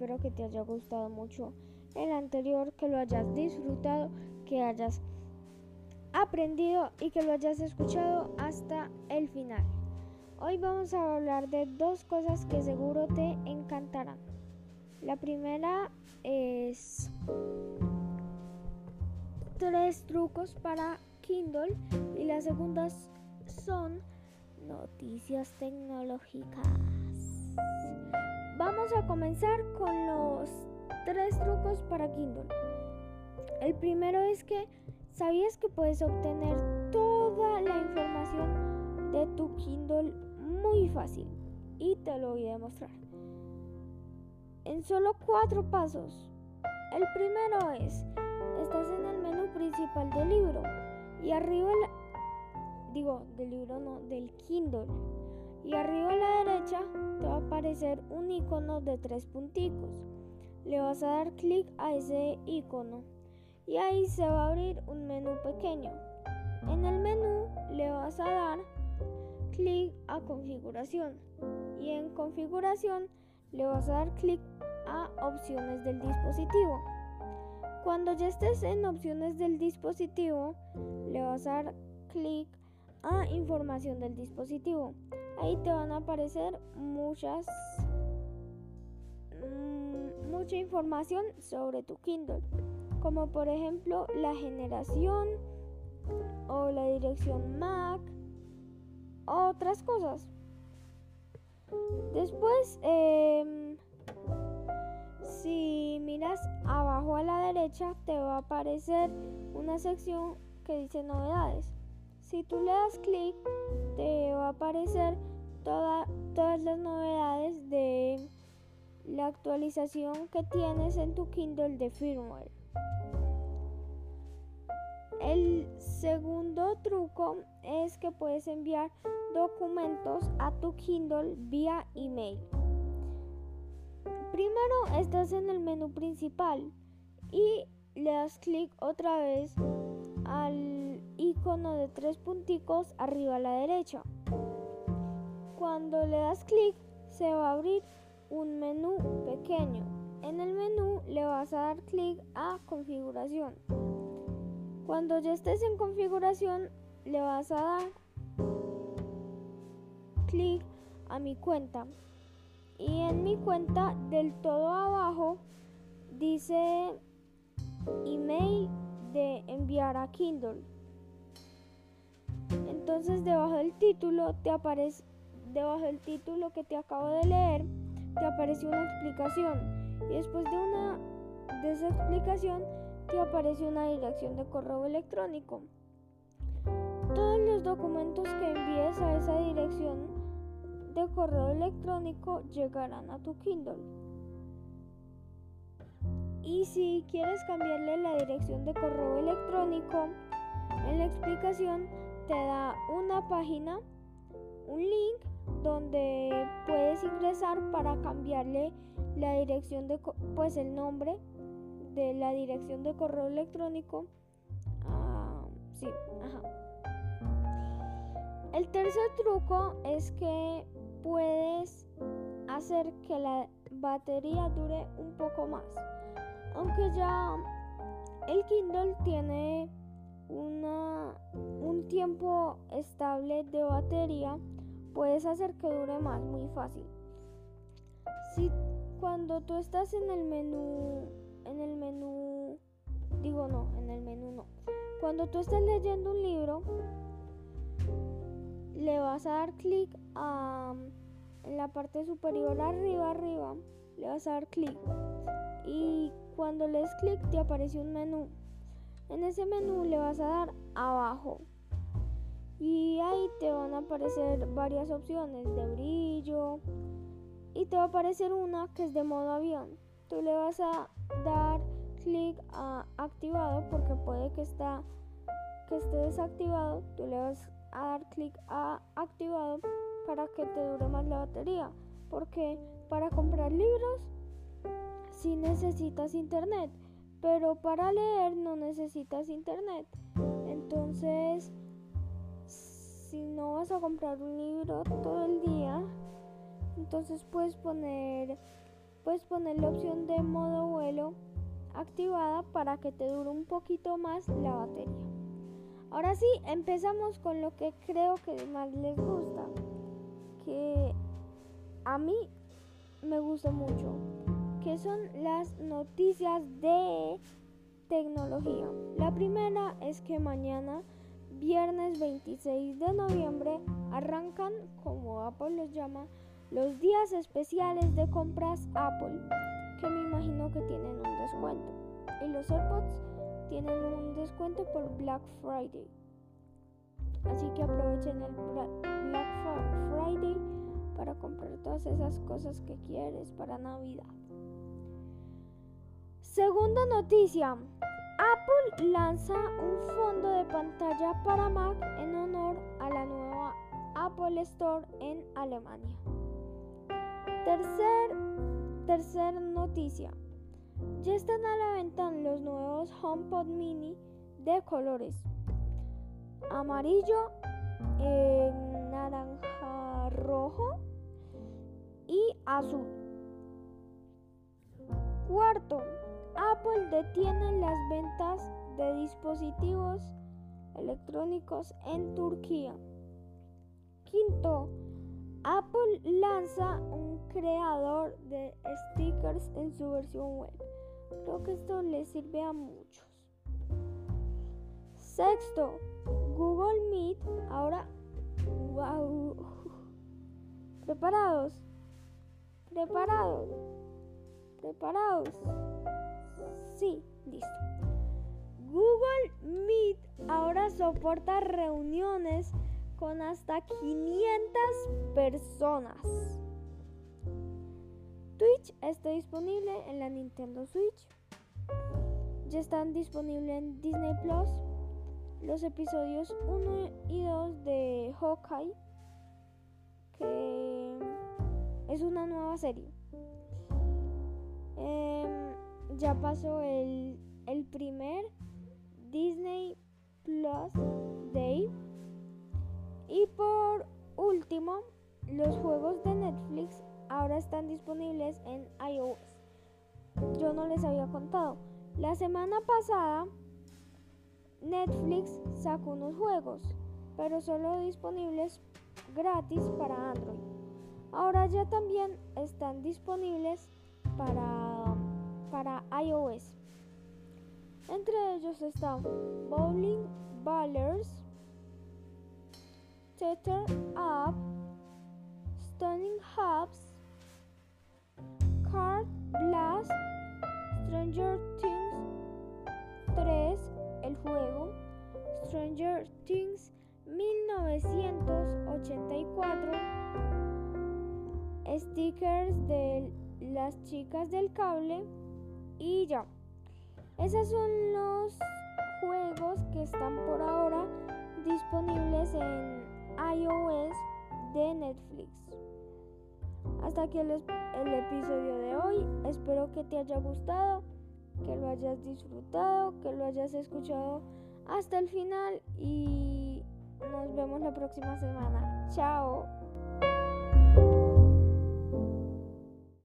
espero que te haya gustado mucho el anterior, que lo hayas disfrutado, que hayas aprendido y que lo hayas escuchado hasta el final. Hoy vamos a hablar de dos cosas que seguro te encantarán. La primera es tres trucos para Kindle y las segundas son noticias tecnológicas. Vamos a comenzar con los tres trucos para Kindle. El primero es que ¿sabías que puedes obtener toda la información de tu Kindle muy fácil? Y te lo voy a demostrar. En solo cuatro pasos. El primero es, estás en el menú principal del libro y arriba, digo, del libro no, del Kindle. Y arriba a la derecha te va a aparecer un icono de tres punticos. Le vas a dar clic a ese icono y ahí se va a abrir un menú pequeño. En el menú le vas a dar clic a configuración y en configuración le vas a dar clic a opciones del dispositivo. Cuando ya estés en opciones del dispositivo, le vas a dar clic a información del dispositivo. Ahí te van a aparecer muchas mm, mucha información sobre tu Kindle, como por ejemplo la generación o la dirección MAC, otras cosas. Después, em, si miras abajo a la derecha, te va a aparecer una sección que dice novedades. Si tú le das clic, te va a aparecer todas las novedades de la actualización que tienes en tu Kindle de firmware. El segundo truco es que puedes enviar documentos a tu Kindle vía email. Primero estás en el menú principal y le das clic otra vez al icono de tres punticos arriba a la derecha. Cuando le das clic se va a abrir un menú pequeño. En el menú le vas a dar clic a configuración. Cuando ya estés en configuración le vas a dar clic a mi cuenta. Y en mi cuenta del todo abajo dice email de enviar a Kindle. Entonces debajo del título te aparece debajo del título que te acabo de leer te aparece una explicación y después de una de esa explicación te aparece una dirección de correo electrónico. Todos los documentos que envíes a esa dirección de correo electrónico llegarán a tu Kindle. Y si quieres cambiarle la dirección de correo electrónico, en la explicación te da una página, un link donde puedes ingresar para cambiarle la dirección de pues el nombre de la dirección de correo electrónico. Ah, sí, ajá. El tercer truco es que puedes hacer que la batería dure un poco más. Aunque ya el Kindle tiene una, un tiempo estable de batería, puedes hacer que dure más, muy fácil. Si cuando tú estás en el menú, en el menú, digo no, en el menú no. Cuando tú estás leyendo un libro, le vas a dar clic a en la parte superior arriba arriba, le vas a dar clic y cuando le des clic te aparece un menú. En ese menú le vas a dar abajo y ahí te van a aparecer varias opciones de brillo y te va a aparecer una que es de modo avión. Tú le vas a dar clic a activado porque puede que, está, que esté desactivado. Tú le vas a dar clic a activado para que te dure más la batería. Porque para comprar libros sí necesitas internet, pero para leer no necesitas internet. Entonces, si no vas a comprar un libro todo el día, entonces puedes poner puedes poner la opción de modo vuelo activada para que te dure un poquito más la batería. Ahora sí, empezamos con lo que creo que más les gusta, que a mí me gusta mucho, que son las noticias de tecnología. La primera es que mañana, viernes 26 de noviembre, arrancan, como Apple los llama, los días especiales de compras Apple, que me imagino que tienen un descuento. Y los AirPods tienen un descuento por Black Friday. Así que aprovechen el Black Friday para comprar todas esas cosas que quieres para Navidad. Segunda noticia. Apple lanza un fondo de pantalla para Mac en honor a la nueva Apple Store en Alemania. Tercer, noticia. Ya están a la venta los nuevos HomePod Mini de colores amarillo, eh, naranja rojo y azul. Cuarto, Apple detiene las ventas de dispositivos electrónicos en Turquía. Quinto, Apple lanza un creador de stickers en su versión web. Creo que esto le sirve a muchos. Sexto, Google Meet ahora... ¡Wow! ¿Preparados? ¿Preparados? ¿Preparados? Sí, listo. Google Meet ahora soporta reuniones con hasta 500 personas. Twitch está disponible en la Nintendo Switch. Ya están disponibles en Disney Plus los episodios 1 y 2 de Hawkeye, que es una nueva serie. Em, ya pasó el, el primer Disney Plus Day. Y por último, los juegos de Netflix ahora están disponibles en iOS. Yo no les había contado. La semana pasada Netflix sacó unos juegos, pero solo disponibles gratis para Android. Ahora ya también están disponibles para, para iOS. Entre ellos están Bowling Ballers, Tether Up, Stunning Hubs, Card Blast, Stranger Things 3, el juego, Stranger Things 1984, stickers de las chicas del cable y ya. Esos son los juegos que están por ahora disponibles en iOS de Netflix. Hasta aquí el, el, episodio de hoy. Espero que te haya gustado, que lo hayas disfrutado, que lo hayas escuchado hasta el final y nos vemos la próxima semana. Chao.